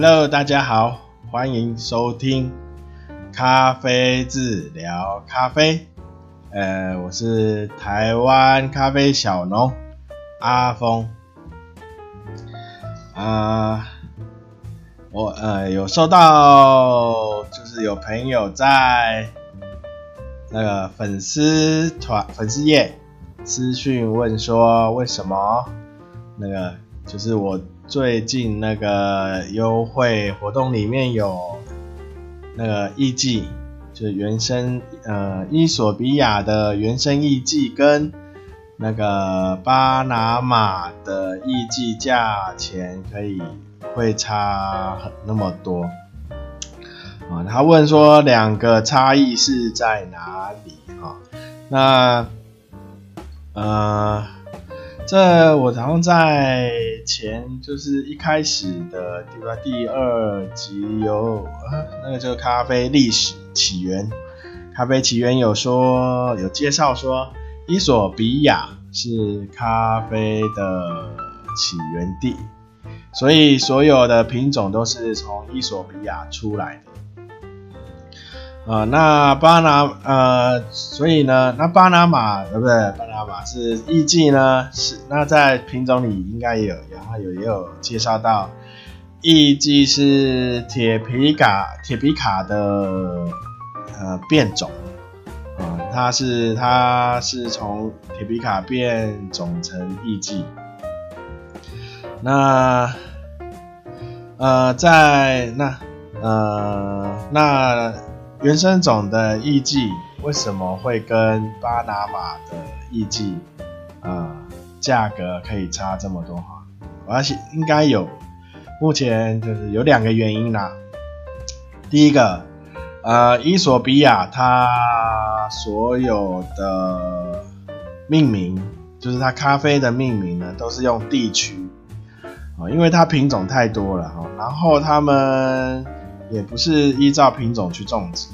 Hello，大家好，欢迎收听咖啡治疗咖啡。呃，我是台湾咖啡小农阿峰。啊、我呃有收到，就是有朋友在那个粉丝团、粉丝页私讯问说，为什么那个就是我。最近那个优惠活动里面有那个艺伎，就是原生呃伊索比亚的原生艺伎跟那个巴拿马的艺伎价钱可以会差很那么多啊？他问说两个差异是在哪里啊？那呃。这我好像在前就是一开始的对吧？第二集有啊，那个就是咖啡历史起源，咖啡起源有说有介绍说，伊索比亚是咖啡的起源地，所以所有的品种都是从伊索比亚出来的。呃，那巴拿呃，所以呢，那巴拿马对不对？巴拿马是艺伎呢，是那在品种里应该也有，然后有也有介绍到，艺伎是铁皮卡铁皮卡的呃变种，啊、它是它是从铁皮卡变种成艺伎，那呃在那呃那。原生种的艺伎为什么会跟巴拿马的艺伎啊价格可以差这么多哈？我要应该有，目前就是有两个原因啦。第一个，呃，伊索比亚它所有的命名，就是它咖啡的命名呢，都是用地区啊，因为它品种太多了哈，然后他们。也不是依照品种去种植，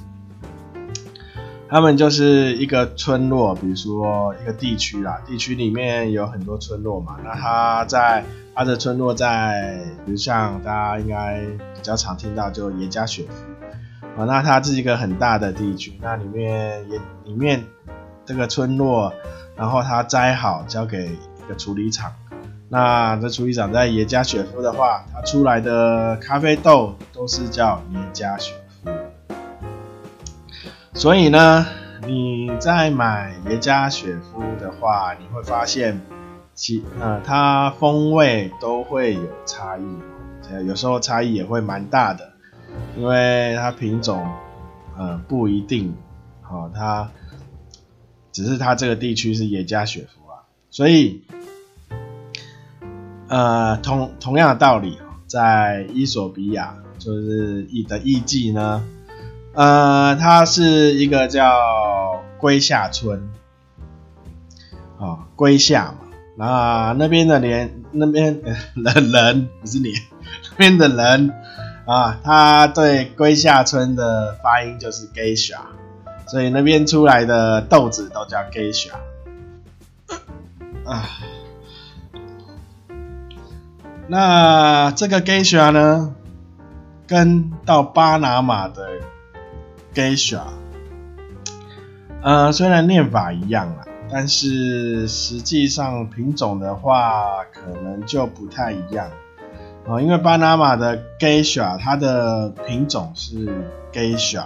他们就是一个村落，比如说一个地区啦，地区里面有很多村落嘛。那它在它的村落在，比如像大家应该比较常听到，就耶加雪夫啊。那它是一个很大的地区，那里面也里面这个村落，然后它摘好交给一个处理厂。那这处理厂在耶加雪夫的话，它出来的咖啡豆都是叫耶加雪夫。所以呢，你在买耶加雪夫的话，你会发现其呃它风味都会有差异，有时候差异也会蛮大的，因为它品种呃不一定，好、它只是它这个地区是耶加雪夫啊，所以。呃，同同样的道理，在伊索比亚就是艺的艺伎呢，呃，它是一个叫圭夏村，啊、哦，圭夏嘛，那那边的连那边的 人不是你，那边的人啊，他对圭夏村的发音就是 geisha，所以那边出来的豆子都叫 geisha，啊。那这个 Geisha 呢，跟到巴拿马的 Geisha，呃，虽然念法一样啦，但是实际上品种的话，可能就不太一样。哦，因为巴拿马的 Geisha，它的品种是 Geisha，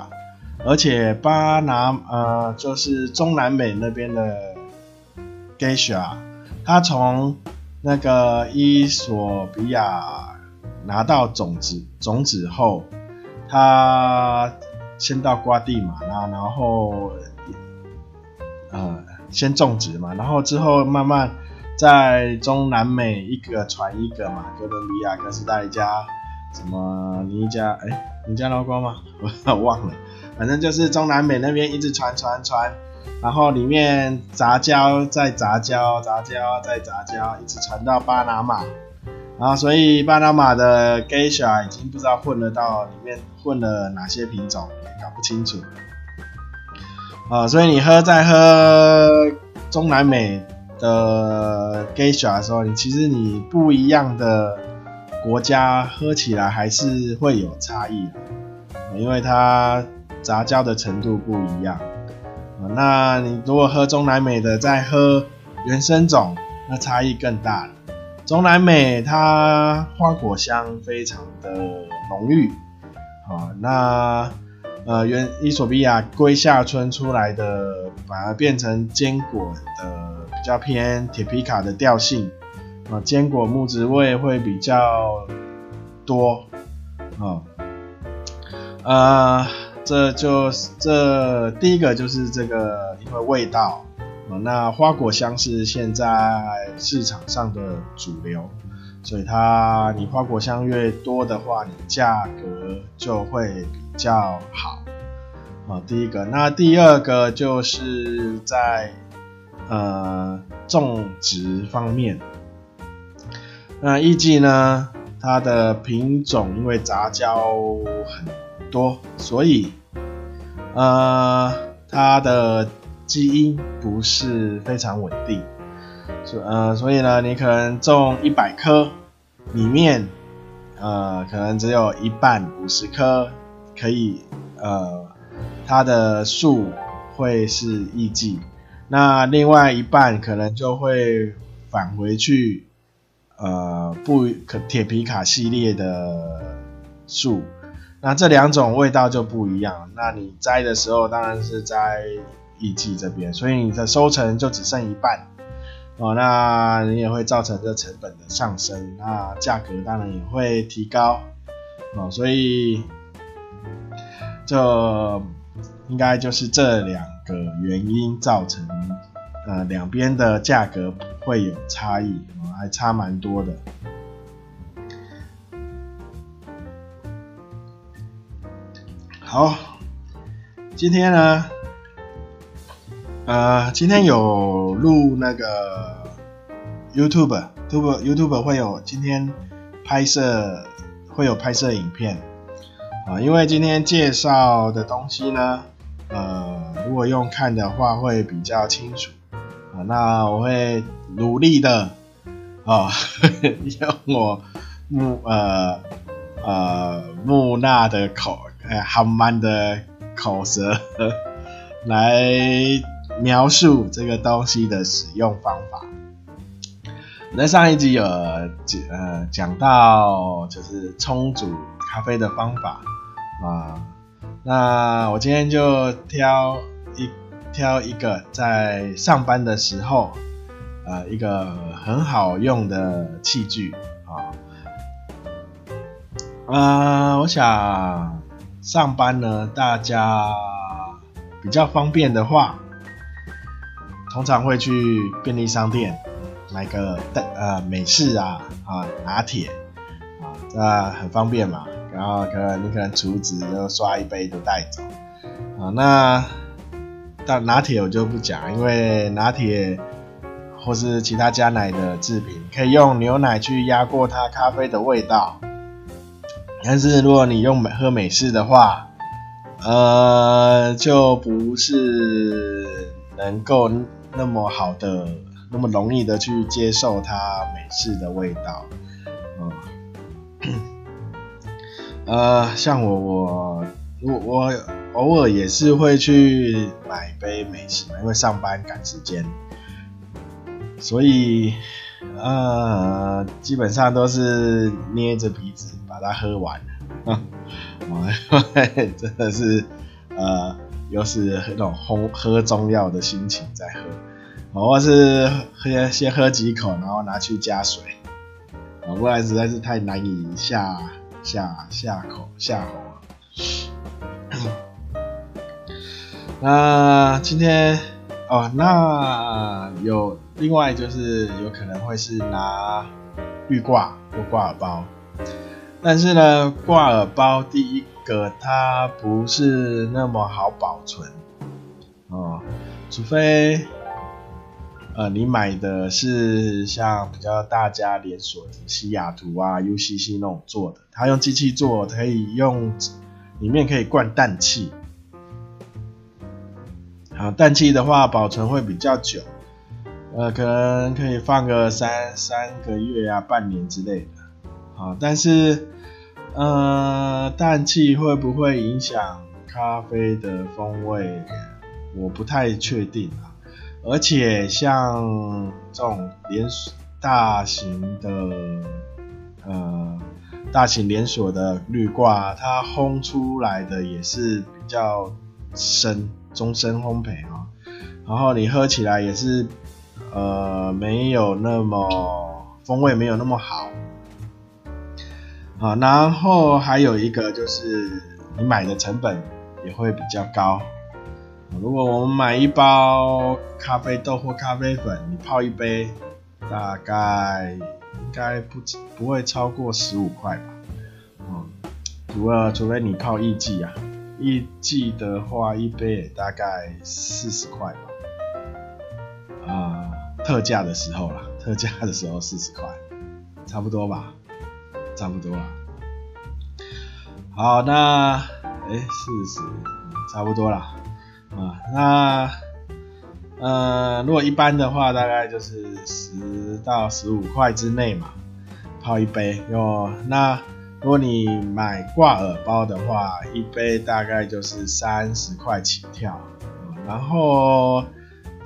而且巴拿呃，就是中南美那边的 Geisha，它从那个伊索比亚拿到种子种子后，他先到瓜地马拉，然后呃先种植嘛，然后之后慢慢在中南美一个传一个嘛，哥伦比亚、哥斯达黎加、什么尼加，哎，尼加拉瓜吗？我忘了，反正就是中南美那边一直传传传。然后里面杂交再杂交，杂交再杂交，一直传到巴拿马，然后所以巴拿马的 Geisha 已经不知道混了到里面混了哪些品种，也搞不清楚。啊，所以你喝在喝中南美的 Geisha 的时候，你其实你不一样的国家喝起来还是会有差异，因为它杂交的程度不一样。那你如果喝中南美的，再喝原生种，那差异更大。中南美它花果香非常的浓郁，啊，那呃原伊索比亚龟下村出来的，反而变成坚果的比较偏铁皮卡的调性，啊，坚果木质味会比较多，啊，呃。这就是这第一个就是这个，因为味道，那花果香是现在市场上的主流，所以它你花果香越多的话，你价格就会比较好。啊，第一个，那第二个就是在呃种植方面，那艺妓呢，它的品种因为杂交很多，所以。呃，它的基因不是非常稳定，所呃，所以呢，你可能种一百棵，里面呃，可能只有一半五十棵可以，呃，它的树会是艺妓，那另外一半可能就会返回去，呃，不可铁皮卡系列的树。那这两种味道就不一样。那你摘的时候当然是摘艺妓这边，所以你的收成就只剩一半哦。那你也会造成这成本的上升，那价格当然也会提高哦。所以这应该就是这两个原因造成呃两边的价格会有差异，还差蛮多的。好，今天呢，呃，今天有录那个 YouTube，YouTube YouTube 会有今天拍摄会有拍摄影片啊，因为今天介绍的东西呢，呃，如果用看的话会比较清楚啊，那我会努力的啊，用我木呃呃木讷的口。哎，很慢的口舌来描述这个东西的使用方法。那上一集有呃讲到就是冲煮咖啡的方法啊，那我今天就挑一挑一个在上班的时候呃一个很好用的器具啊，呃，我想。上班呢，大家比较方便的话，通常会去便利商店买个呃美式啊啊拿铁啊，这很方便嘛。然后可能你可能厨子就刷一杯就带走啊。那但拿铁我就不讲，因为拿铁或是其他加奶的制品，可以用牛奶去压过它咖啡的味道。但是如果你用美喝美式的话，呃，就不是能够那么好的、那么容易的去接受它美式的味道，嗯，呃，像我我我我偶尔也是会去买杯美式，因为上班赶时间，所以呃，基本上都是捏着鼻子。把它喝完，啊，因为真的是，呃，又是那种喝喝中药的心情在喝，或是喝先喝几口，然后拿去加水，啊，不然实在是太难以下下下口下喉了。那今天哦，那有另外就是有可能会是拿滤挂或挂耳包。但是呢，挂耳包第一个它不是那么好保存哦，除非呃你买的是像比较大家连锁的西雅图啊、UCC 那种做的，它用机器做，可以用里面可以灌氮气，好，氮气的话保存会比较久，呃，可能可以放个三三个月啊、半年之类的。啊，但是呃，氮气会不会影响咖啡的风味？我不太确定啊。而且像这种连锁大型的呃大型连锁的滤挂，它烘出来的也是比较深，中深烘焙啊。然后你喝起来也是呃没有那么风味没有那么好啊。然后还有一个就是你买的成本也会比较高。如果我们买一包咖啡豆或咖啡粉，你泡一杯，大概应该不不会超过十五块吧？嗯，除了除非你泡一季啊，一季的话一杯也大概四十块吧。特价的时候啦，特价的时候四十块，差不多吧？差不多啦。好，那哎四十，差不多啦。啊，那呃，如果一般的话，大概就是十到十五块之内嘛，泡一杯哟。那如果你买挂耳包的话，一杯大概就是三十块起跳。然后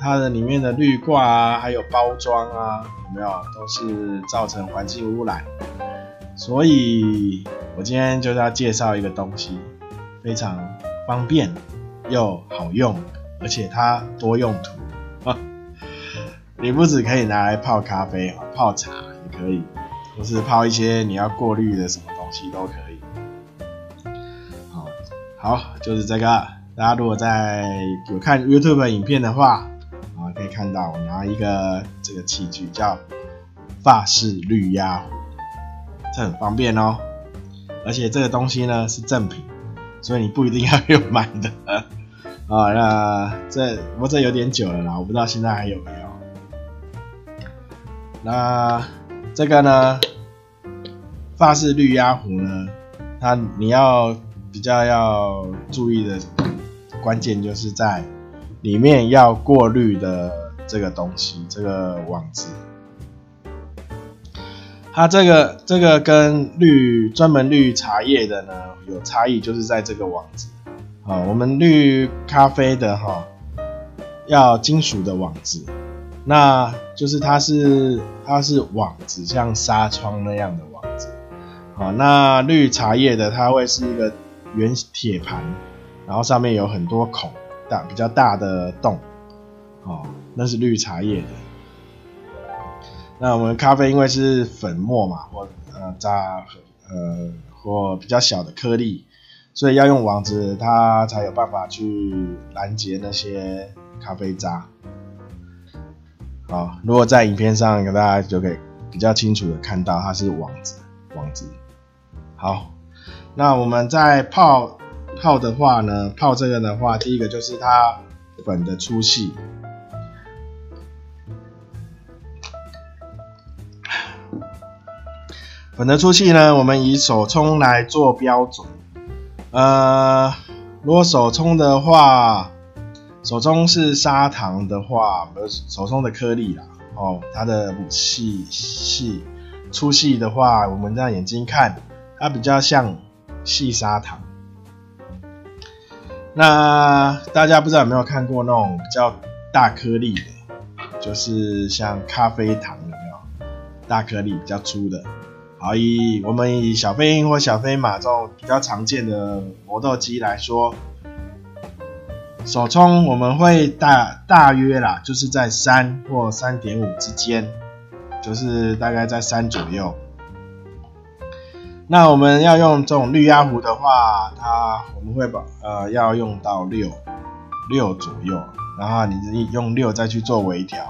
它的里面的滤挂啊，还有包装啊，有没有都是造成环境污染。所以我今天就是要介绍一个东西，非常方便。又好用，而且它多用途啊！你不只可以拿来泡咖啡，泡茶也可以，或是泡一些你要过滤的什么东西都可以。好，好，就是这个。大家如果在有看 YouTube 影片的话，可以看到我拿一个这个器具叫法式滤压壶，这很方便哦。而且这个东西呢是正品。所以你不一定要用买的啊，那这不过这有点久了啦，我不知道现在还有没有。那这个呢，法式滤压壶呢，它你要比较要注意的关键就是在里面要过滤的这个东西，这个网子。它这个这个跟滤专门滤茶叶的呢有差异，就是在这个网子。啊，我们滤咖啡的哈，要金属的网子，那就是它是它是网子，像纱窗那样的网子。好，那滤茶叶的它会是一个圆铁盘，然后上面有很多孔，比较大的洞。哦，那是绿茶叶的。那我们咖啡因为是粉末嘛，或呃渣呃或比较小的颗粒，所以要用网子，它才有办法去拦截那些咖啡渣。好，如果在影片上给，大家就可以比较清楚的看到它是网子，网子。好，那我们在泡泡的话呢，泡这个的话，第一个就是它粉的粗细。粉的粗细呢，我们以手冲来做标准。呃，如果手冲的话，手冲是砂糖的话，不是手冲的颗粒啦。哦，它的细细粗细的话，我们这样眼睛看，它比较像细砂糖。那大家不知道有没有看过那种比较大颗粒的，就是像咖啡糖有没有？大颗粒比较粗的。好，以我们以小飞鹰或小飞马这种比较常见的磨豆机来说，手冲我们会大大约啦，就是在三或三点五之间，就是大概在三左右。那我们要用这种滤压壶的话，它我们会把呃要用到六六左右，然后你用六再去做微调，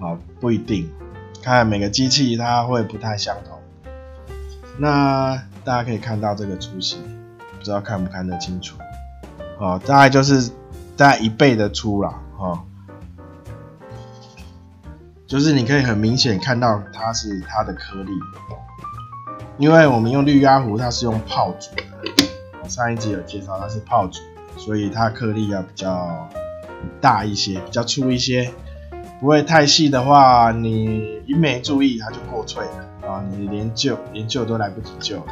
啊，不一定，看每个机器它会不太相同。那大家可以看到这个粗细，不知道看不看得清楚？哦，大概就是大概一倍的粗啦，哦，就是你可以很明显看到它是它的颗粒，因为我们用滤压壶，它是用泡煮的，上一集有介绍它是泡煮，所以它颗粒要比较大一些，比较粗一些，不会太细的话，你一没注意它就过脆了。啊，你连救连救都来不及救。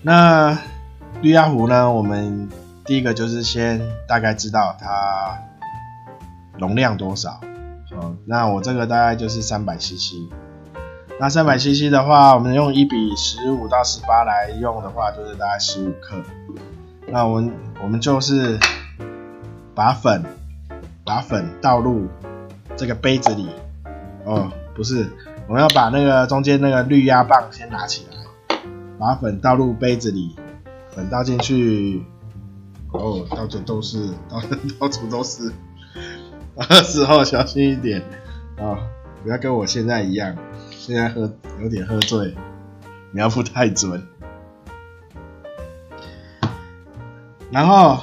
那滤压壶呢？我们第一个就是先大概知道它容量多少。哦，那我这个大概就是三百 CC。那三百 CC 的话，我们用一比十五到十八来用的话，就是大概十五克。那我们我们就是把粉把粉倒入这个杯子里。哦，不是，我们要把那个中间那个滤压棒先拿起来，把粉倒入杯子里，粉倒进去。哦，到处都是，到到处都是。那时候小心一点啊，哦，不要跟我现在一样。现在喝有点喝醉，描不太准。然后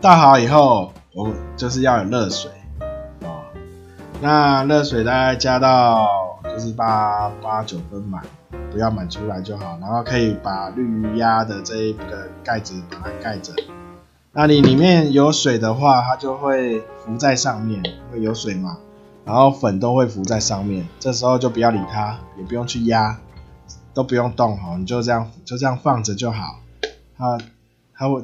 倒好以后，我就是要有热水哦。那热水大概加到就是八八九分满，不要满出来就好。然后可以把滤压的这一个盖子把它盖着。那你里面有水的话，它就会浮在上面，会有水嘛。然后粉都会浮在上面，这时候就不要理它，也不用去压，都不用动哈，你就这样就这样放着就好。它它会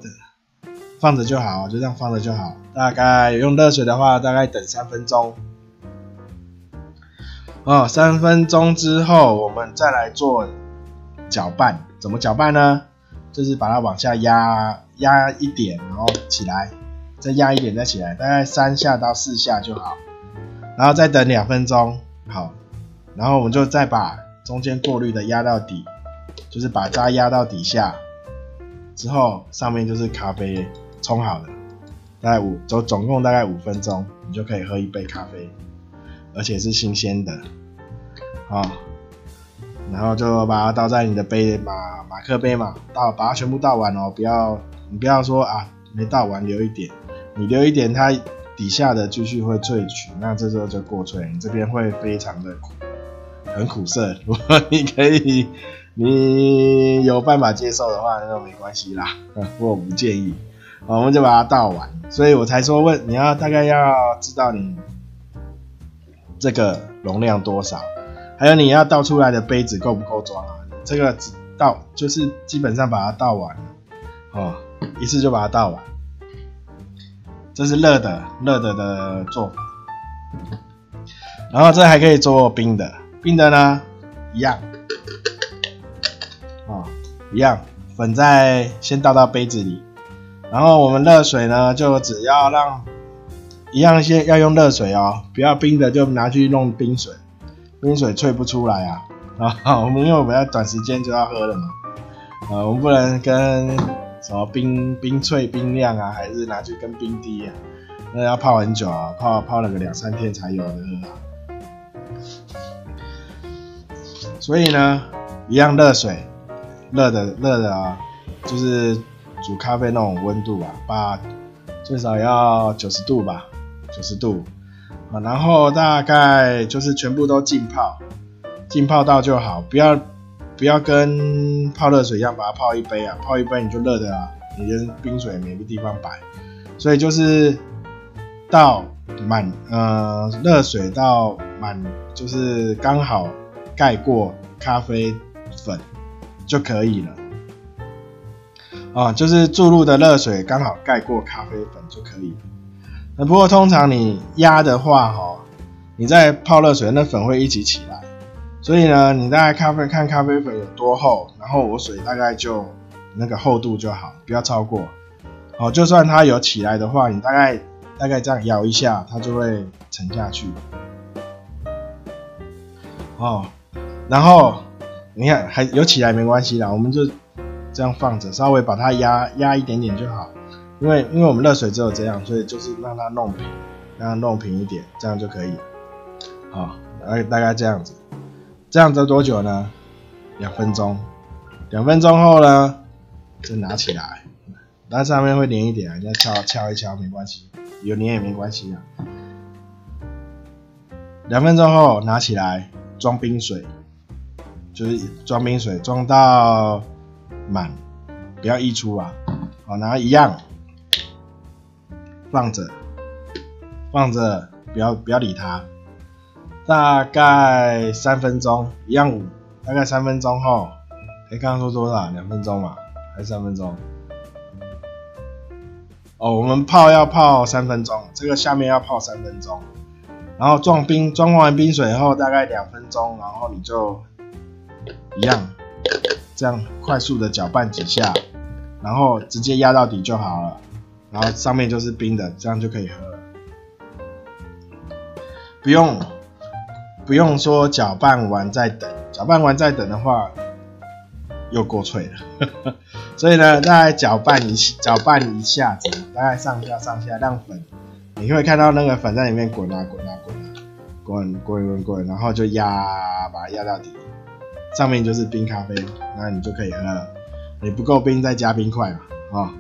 放着就好，就这样放着就好。大概用热水的话，大概等三分钟。哦，三分钟之后，我们再来做搅拌。怎么搅拌呢？就是把它往下压压一点，然后起来，再压一点再起来，大概三下到四下就好。然后再等两分钟，好，然后我们就再把中间过滤的压到底，就是把渣压到底下，之后上面就是咖啡冲好了，大概五总总共大概五分钟，你就可以喝一杯咖啡，而且是新鲜的，好，然后就把它倒在你的杯马马克杯嘛，倒把它全部倒完哦，不要你不要说啊没倒完留一点，你留一点它。底下的继续会萃取，那这时候就过萃，你这边会非常的苦，很苦涩。如果你可以，你有办法接受的话，那就没关系啦。我不建议。我们就把它倒完。所以我才说问你要大概要知道你这个容量多少，还有你要倒出来的杯子够不够装啊？这个只倒就是基本上把它倒完，哦，一次就把它倒完。这是热的，热的的做法，然后这还可以做冰的，冰的呢，一样，啊、一样，粉在先倒到杯子里，然后我们热水呢，就只要让一样先要用热水哦，不要冰的就拿去弄冰水，冰水萃不出来啊，啊，我们因为我们要短时间就要喝了嘛，啊，我们不能跟。什么冰冰脆冰亮啊，还是拿去跟冰滴啊？那要泡很久啊，泡泡了个两三天才有的喝啊。所以呢，一样热水，热的热的啊，就是煮咖啡那种温度啊，把最少要九十度吧，九十度啊，然后大概就是全部都浸泡，浸泡到就好，不要。不要跟泡热水一样把它泡一杯啊，泡一杯你就热的啊，你跟冰水没个地方摆，所以就是倒满呃热水到满就是刚好盖过咖啡粉就可以了啊，就是注入的热水刚好盖过咖啡粉就可以了。那不过通常你压的话哈，你在泡热水那粉会一起起来。所以呢，你大概咖啡看咖啡粉有多厚，然后我水大概就那个厚度就好，不要超过。哦，就算它有起来的话，你大概大概这样摇一下，它就会沉下去。哦，然后你看还有起来没关系啦，我们就这样放着，稍微把它压压一点点就好。因为因为我们热水只有这样，所以就是让它弄平，让它弄平一点，这样就可以。好，大概大概这样子。这样子多久呢？两分钟。两分钟后呢，就拿起来，那上面会黏一点，你要敲敲一敲没关系，有黏也没关系啊。两分钟后拿起来装冰水，就是装冰水装到满，不要溢出啊。好，然后一样放着，放着，不要不要理它。大概三分钟，一样五，大概三分钟后，哎，刚刚说多少？两分钟嘛，还是三分钟？哦，我们泡要泡三分钟，这个下面要泡三分钟，然后装冰，装完冰水后大概两分钟，然后你就一样，这样快速的搅拌几下，然后直接压到底就好了，然后上面就是冰的，这样就可以喝了，不用不用说搅拌完再等，搅拌完再等的话又过脆了。所以呢，大概搅拌一搅拌一下子，大概上下上下让粉，你会看到那个粉在里面滚啊滚啊滚啊滚滚滚滚，然后就压把它压到底，上面就是冰咖啡，那你就可以喝了。你不够冰再加冰块嘛，啊、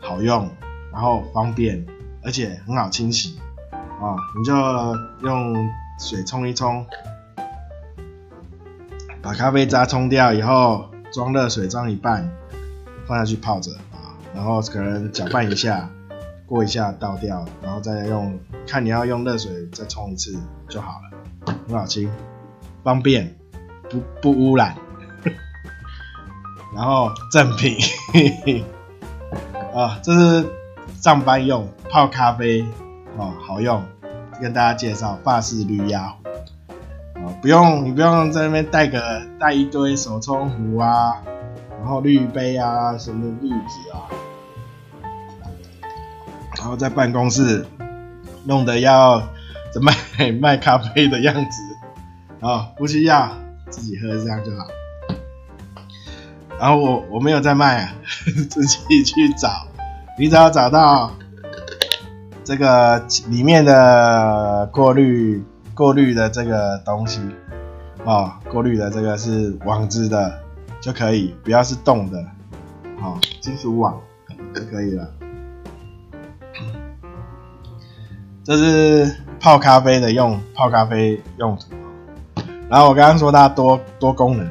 好用，然后方便，而且很好清洗啊、你就用水冲一冲，把咖啡渣冲掉以后。装热水装一半，放下去泡着啊，然后可能搅拌一下，过一下倒掉，然后再用，看你要用热水再冲一次就好了，很好清，方便，不不污染，然后正品，啊，这是上班用泡咖啡哦，好用，跟大家介绍法式滤压壶。不用，你不用在那边带个带一堆手冲壶啊，然后滤杯啊，什么滤纸啊，然后在办公室弄得要卖卖咖啡的样子啊，不需要自己喝这样就好。然后我我没有在卖啊，自己去找，你只要找到这个里面的过滤。过滤的这个东西，哦，过滤的这个是网子的就可以，不要是动的，哦，金属网就可以了。这是泡咖啡的用，泡咖啡用途。然后我刚刚说它多多功能，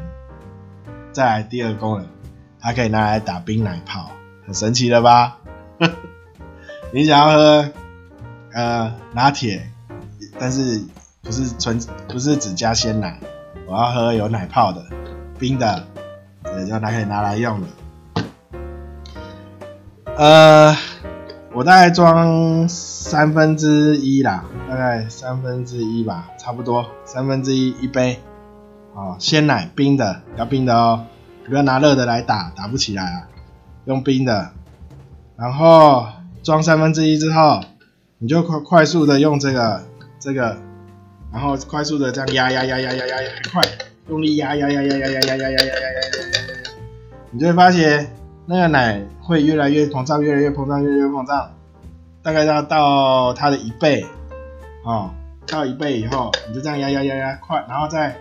再来第二功能，它可以拿来打冰奶泡，很神奇了吧？你想要喝呃拿铁，但是。不是纯，不是只加鲜奶，我要喝有奶泡的，冰的，对，就拿可以拿来用的。呃，我大概装三分之一啦，大概三分之一吧，差不多三分之一一杯。哦，鲜奶冰的，要冰的哦，不要拿热的来打，打不起来啊，用冰的。然后装三分之一之后，你就快快速的用这个这个。然后快速的这样压压压压压压压，快用力压压压压压压压压压压压压压，你就会发现那个奶会越来越膨胀，越来越膨胀，越来越膨胀，大概要到它的一倍，哦，到一倍以后，你就这样压压压压，快，然后再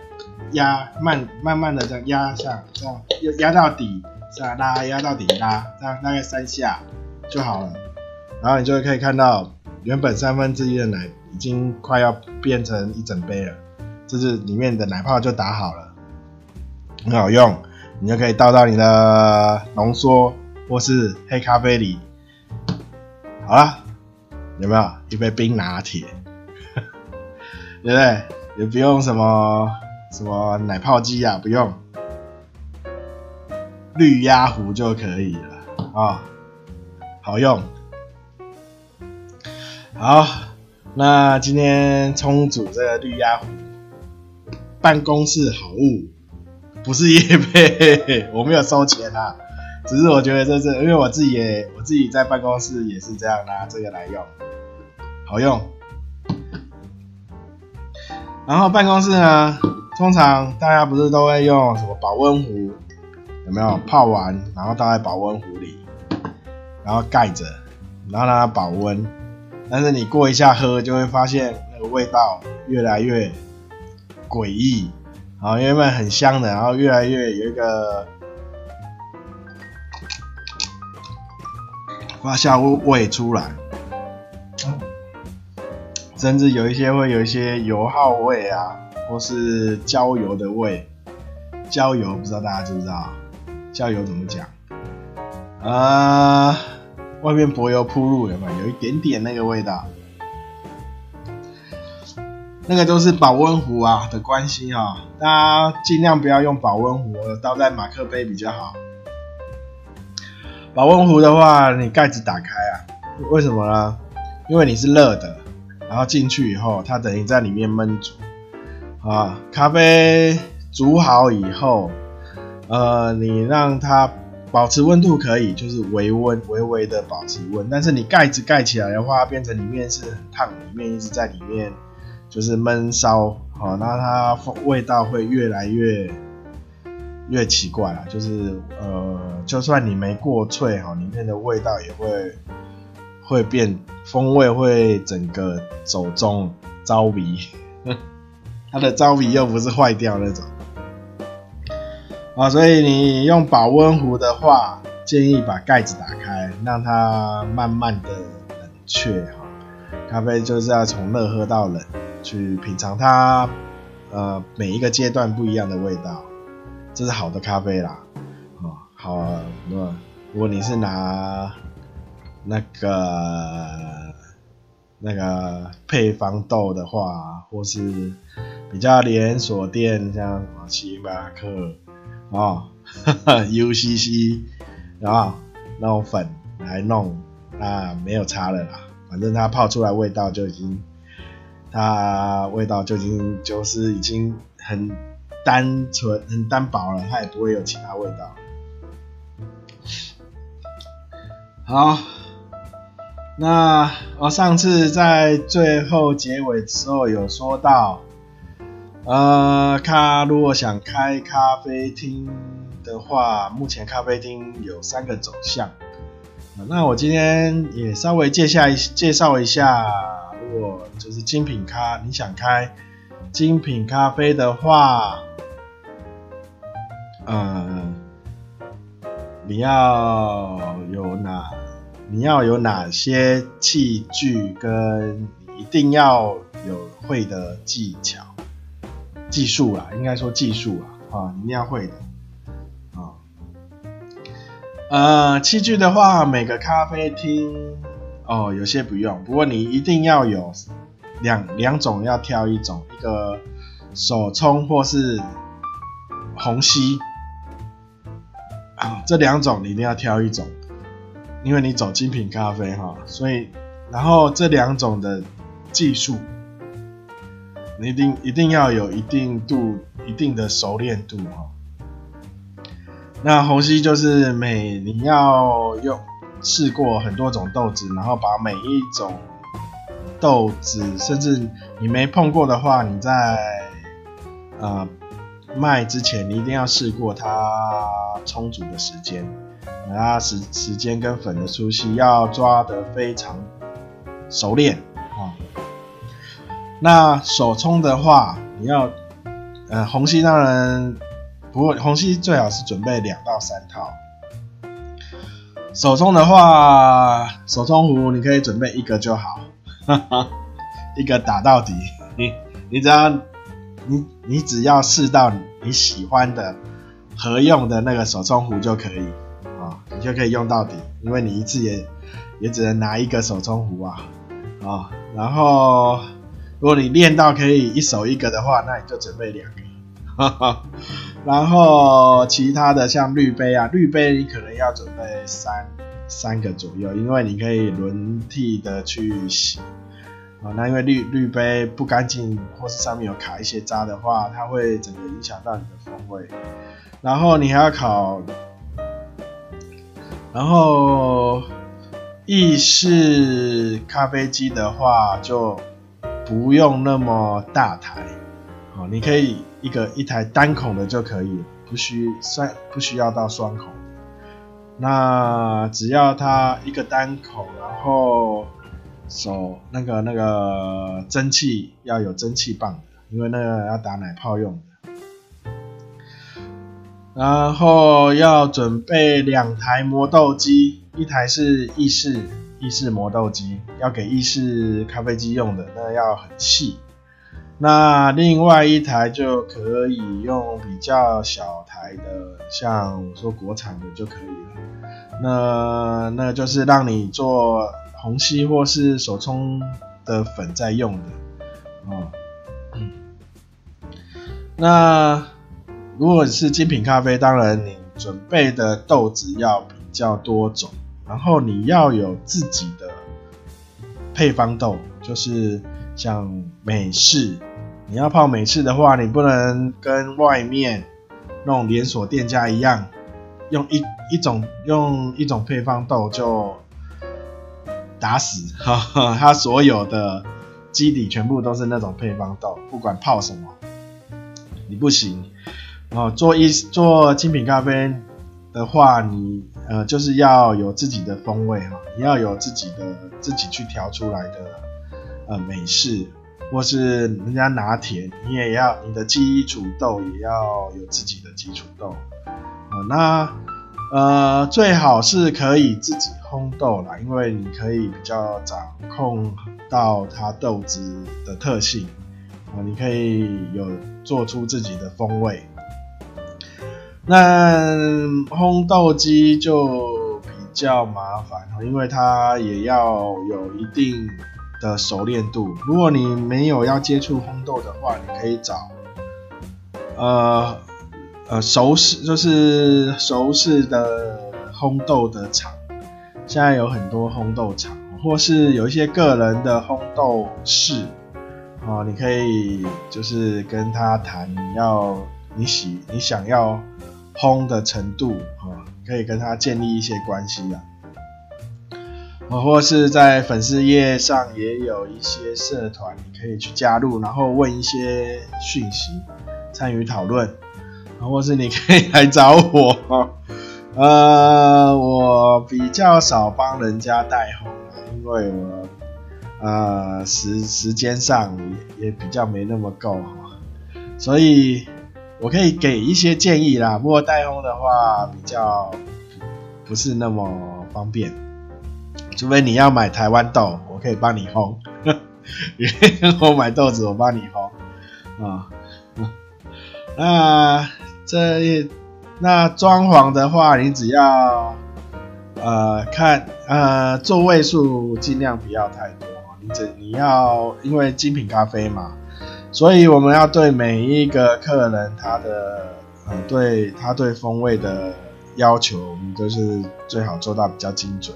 压慢慢慢的这样压下，这样压压到底，是吧？拉压到底拉，这样大概三下就好了，然后你就可以看到原本三分之一的奶。已经快要变成一整杯了，就是里面的奶泡就打好了，很好用，你就可以倒到你的浓缩或是黑咖啡里。好了，有没有一杯冰拿铁？对不对？也不用什么什么奶泡机啊，不用，滤压壶就可以了啊、好用，好。那今天冲煮这个绿鸭，办公室好物，不是业配，我没有收钱啊，只是我觉得这是因为我自己也我自己在办公室也是这样拿这个来用，好用。然后办公室呢，通常大家不是都会用什么保温壶，有没有泡完然后倒在保温壶里，然后盖着，然后让它保温。但是你过一下喝，就会发现那个味道越来越诡异，好，原本很香的，然后越来越有一个发酵味出来，甚至有一些会有一些油耗味啊，或是焦油的味。焦油不知道大家知不知道？焦油怎么讲？啊、外面柏油铺路有没有？一点点那个味道。那个都是保温壶啊的关系啊、大家尽量不要用保温壶，倒在马克杯比较好。保温壶的话，你盖子打开啊，为什么呢？因为你是热的，然后进去以后，它等于在里面焖煮啊。咖啡煮好以后，呃，你让它保持温度可以，就是微温，微微的保持温。但是你盖子盖起来的话，变成里面是很烫，里面一直在里面就是闷烧，好，那它味道会越来越。越奇怪啊，就是呃，就算你没过萃哈，里面的味道也会会变，风味会整个走中糟鼻，它的糟鼻又不是坏掉那种啊，所以你用保温壶的话，建议把盖子打开，让它慢慢的冷却哈。咖啡就是要从热喝到冷，去品尝它呃每一个阶段不一样的味道。这是好的咖啡啦，哦，好，那如果你是拿那个那个配方豆的话，或是比较连锁店，像什么星巴克啊、UCC，然后那种粉来弄，那没有差了啦，反正它泡出来味道就已经，它味道就已经就是已经很。单纯很单薄了，它也不会有其他味道。好，那我上次在最后结尾的时候有说到，呃，咖如果想开咖啡厅的话，目前咖啡厅有三个走向。那我今天也稍微介绍介绍一下，如果就是精品咖，你想开精品咖啡的话。呃，你要有哪？你要有哪些器具？跟一定要有会的技巧、技术啦，应该说技术啦，啊，一定要会的啊。呃，器具的话，每个咖啡厅哦，有些不用，不过你一定要有两两种，要挑一种，一个手冲或是虹吸。啊，这两种你一定要挑一种，因为你走精品咖啡哈，所以然后这两种的技术，你一定一定要有一定度、一定的熟练度哈。那虹吸就是每你要用试过很多种豆子，然后把每一种豆子，甚至你没碰过的话，你在呃。卖之前，你一定要试过它充足的时间，那时时间跟粉的粗细要抓得非常熟练。那手冲的话，你要呃虹吸当然，不过虹吸最好是准备两到三套。手冲的话，手冲壶你可以准备一个就好，哈哈，一个打到底。你你只要。你你只要试到你喜欢的合用的那个手冲壶就可以啊，你就可以用到底，因为你一次也也只能拿一个手冲壶啊啊，然后如果你练到可以一手一个的话，那你就准备两个，然后其他的像滤杯啊，滤杯你可能要准备三三个左右，因为你可以轮替的去洗。啊，那因为滤滤杯不干净，或是上面有卡一些渣的话，它会整个影响到你的风味。然后你还要考，然后意式咖啡机的话就不用那么大台，哦，你可以一个一台单孔的就可以，不需双不需要到双孔。那只要它一个单孔，然后。手那个那个蒸汽要有蒸汽棒的，因为那个要打奶泡用的。然后要准备两台磨豆机，一台是意式意式磨豆机，要给意式咖啡机用的，那要很细。那另外一台就可以用比较小台的，像我说国产的就可以了。那那就是让你做。虹吸或是手冲的粉在用的，哦，那如果是精品咖啡，当然你准备的豆子要比较多种，然后你要有自己的配方豆，就是像美式，你要泡美式的话，你不能跟外面那种连锁店家一样，用一一种用一种配方豆就打死，哈哈，它所有的基底全部都是那种配方豆，不管泡什么。你不行哦，做一做精品咖啡的话，你呃就是要有自己的风味哈，你要有自己的自己去调出来的呃美式，或是人家拿铁，你也要你的基础豆也要有自己的基础豆，哦，那呃最好是可以自己烘豆啦，因为你可以比较掌控到它豆子的特性啊。你可以有做出自己的风味。那烘豆机就比较麻烦，因为它也要有一定的熟练度。如果你没有要接触烘豆的话，你可以找呃呃熟式，就是熟式的烘豆的厂。现在有很多烘豆厂，或是有一些个人的烘豆室。哦，你可以就是跟他谈，你要你喜你想要烘的程度，啊，可以跟他建立一些关系啊，或是在粉丝页上也有一些社团，你可以去加入，然后问一些讯息，参与讨论，或是你可以来找我，呃，我比较少帮人家代烘，因为我。呃，时时间上也也比较没那么够，所以我可以给一些建议啦。不过代烘的话比较不是那么方便，除非你要买台湾豆，我可以帮你烘。你我买豆子，我帮你烘啊。那这那装潢的话，你只要呃看呃座位数尽量不要太多。你只你要，因为精品咖啡嘛，所以我们要对每一个客人他的呃对他对风味的要求，我们都是最好做到比较精准。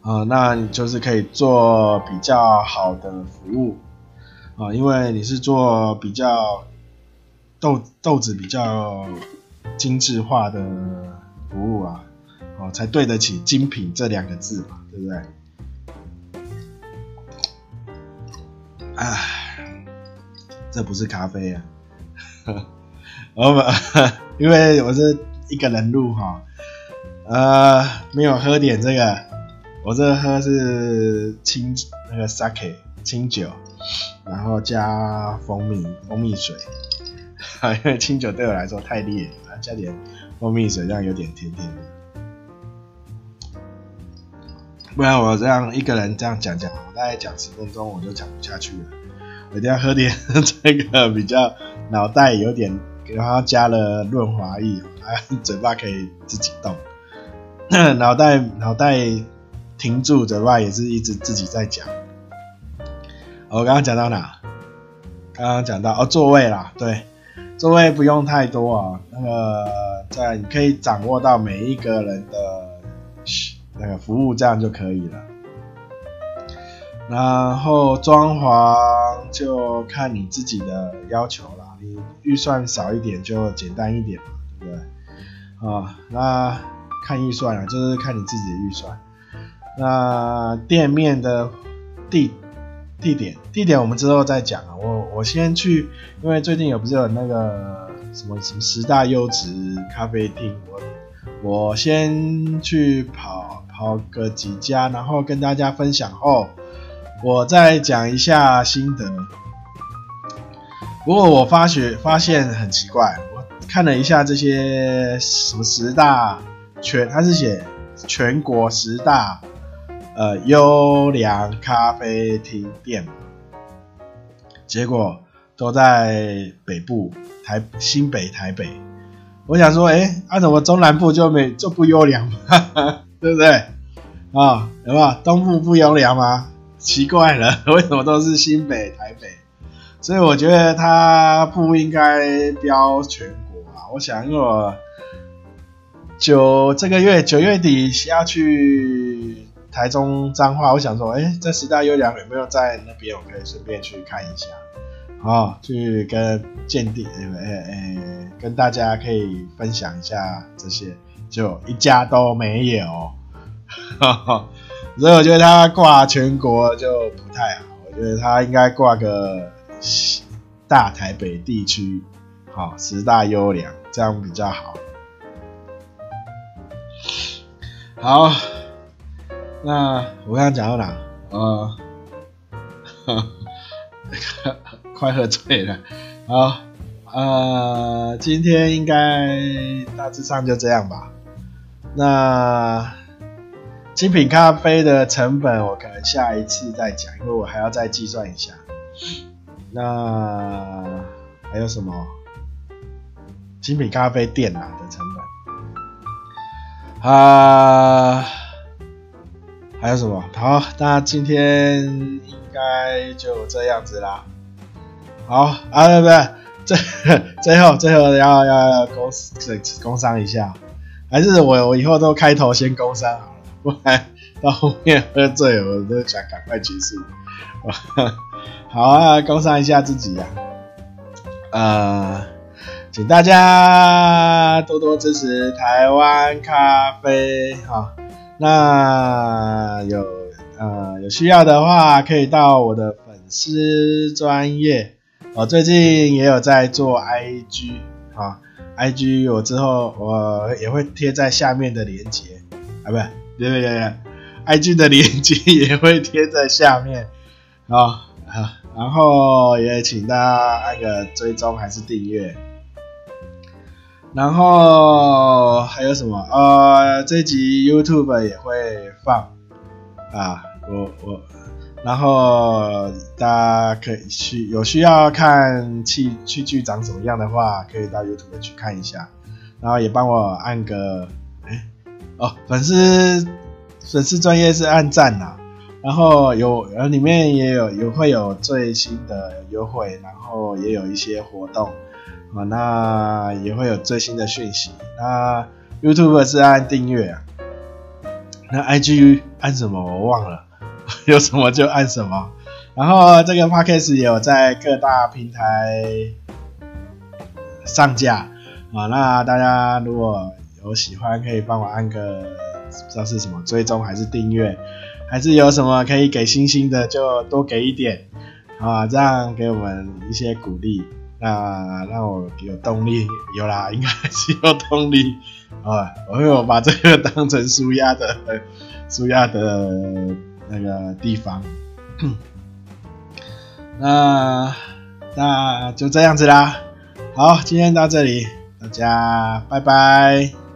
啊、呃，那你就是可以做比较好的服务啊、呃，因为你是做比较豆豆子比较精致化的服务啊，哦、呃，才对得起精品这两个字嘛，对不对？啊，这不是咖啡啊！我们因为我是一个人录哈，呃，没有喝点这个，我这喝是清那个 sake 清酒，然后加蜂蜜蜂蜜水，因为清酒对我来说太烈，加点蜂蜜水，这样有点甜甜的。不然我这样一个人这样讲讲，我大概讲十分钟我就讲不下去了。我一定要喝点这个比较脑袋有点，然后加了润滑液，嘴巴可以自己动。脑袋脑袋停住，嘴巴也是一直自己在讲。我刚刚讲到哪？刚刚讲到哦，座位啦，对，座位不用太多啊，那个在你可以掌握到每一个人的。那个服务这样就可以了，然后装潢就看你自己的要求了。你预算少一点就简单一点嘛，对不对？啊，那看预算啊，就是看你自己的预算。那店面的地地点地点我们之后再讲啊。我我先去，因为最近有不是有那个什么什么十大优质咖啡厅，我我先去跑。跑个几家，然后跟大家分享后，我再讲一下心得。不过我发觉发现很奇怪，我看了一下这些什么十大全，他是写全国十大呃优良咖啡厅店，结果都在北部台新北台北。我想说，哎，啊怎么中南部就没就不优良吗？对不对？啊、哦，有没有东部不优良吗？奇怪了，为什么都是新北、台北？所以我觉得他不应该标全国啊。我想，因为我九这个月九月底要去台中彰化，我想说，哎、这十大优良有没有在那边？我可以顺便去看一下，哦，去跟鉴定，呃呃，跟大家可以分享一下这些，就一家都没有，哈哈，所以我觉得他挂全国就不太好，我觉得他应该挂个。大台北地区，好，十大优良，这样比较好。好，那我刚刚讲到哪？呃，快喝醉了。好，呃，今天应该大致上就这样吧。那精品咖啡的成本，我可能下一次再讲，因为我还要再计算一下。那还有什么精品咖啡店啊的成本啊？还有什么？好，那今天应该就这样子啦。好啊，对不对，最最后最后要要要工工商一下，还是我我以后都开头先工商好了，不然到后面喝醉我都想赶快结束。好啊，工商一下自己呀、啊，请大家多多支持台湾咖啡哈。那有呃有需要的话，可以到我的粉丝专业，我最近也有在做 IG 哈，IG 我之后我也会贴在下面的链接啊，不对对对，IG 的链接也会贴在下面啊。啊，然后也请大家按个追踪还是订阅，然后还有什么？呃，这集 YouTube 也会放啊，我我，然后大家可以去有需要看器器具长什么样的话，可以到 YouTube 去看一下，然后也帮我按个哦，粉丝粉丝专业是按赞呐。然后有，呃，里面也有有会有最新的优惠，然后也有一些活动，啊，那也会有最新的讯息。那 YouTube 是按订阅啊，那 IG 按什么我忘了，有什么就按什么。然后这个 Podcast 也有在各大平台上架，啊，那大家如果有喜欢，可以帮我按个不知道是什么追踪还是订阅。还是有什么可以给星星的，就多给一点，啊，这样给我们一些鼓励，那让我有动力，有啦，应该是有动力，啊，我会我把这个当成舒压的，舒压的那个地方，那那就这样子啦，好，今天到这里，大家拜拜。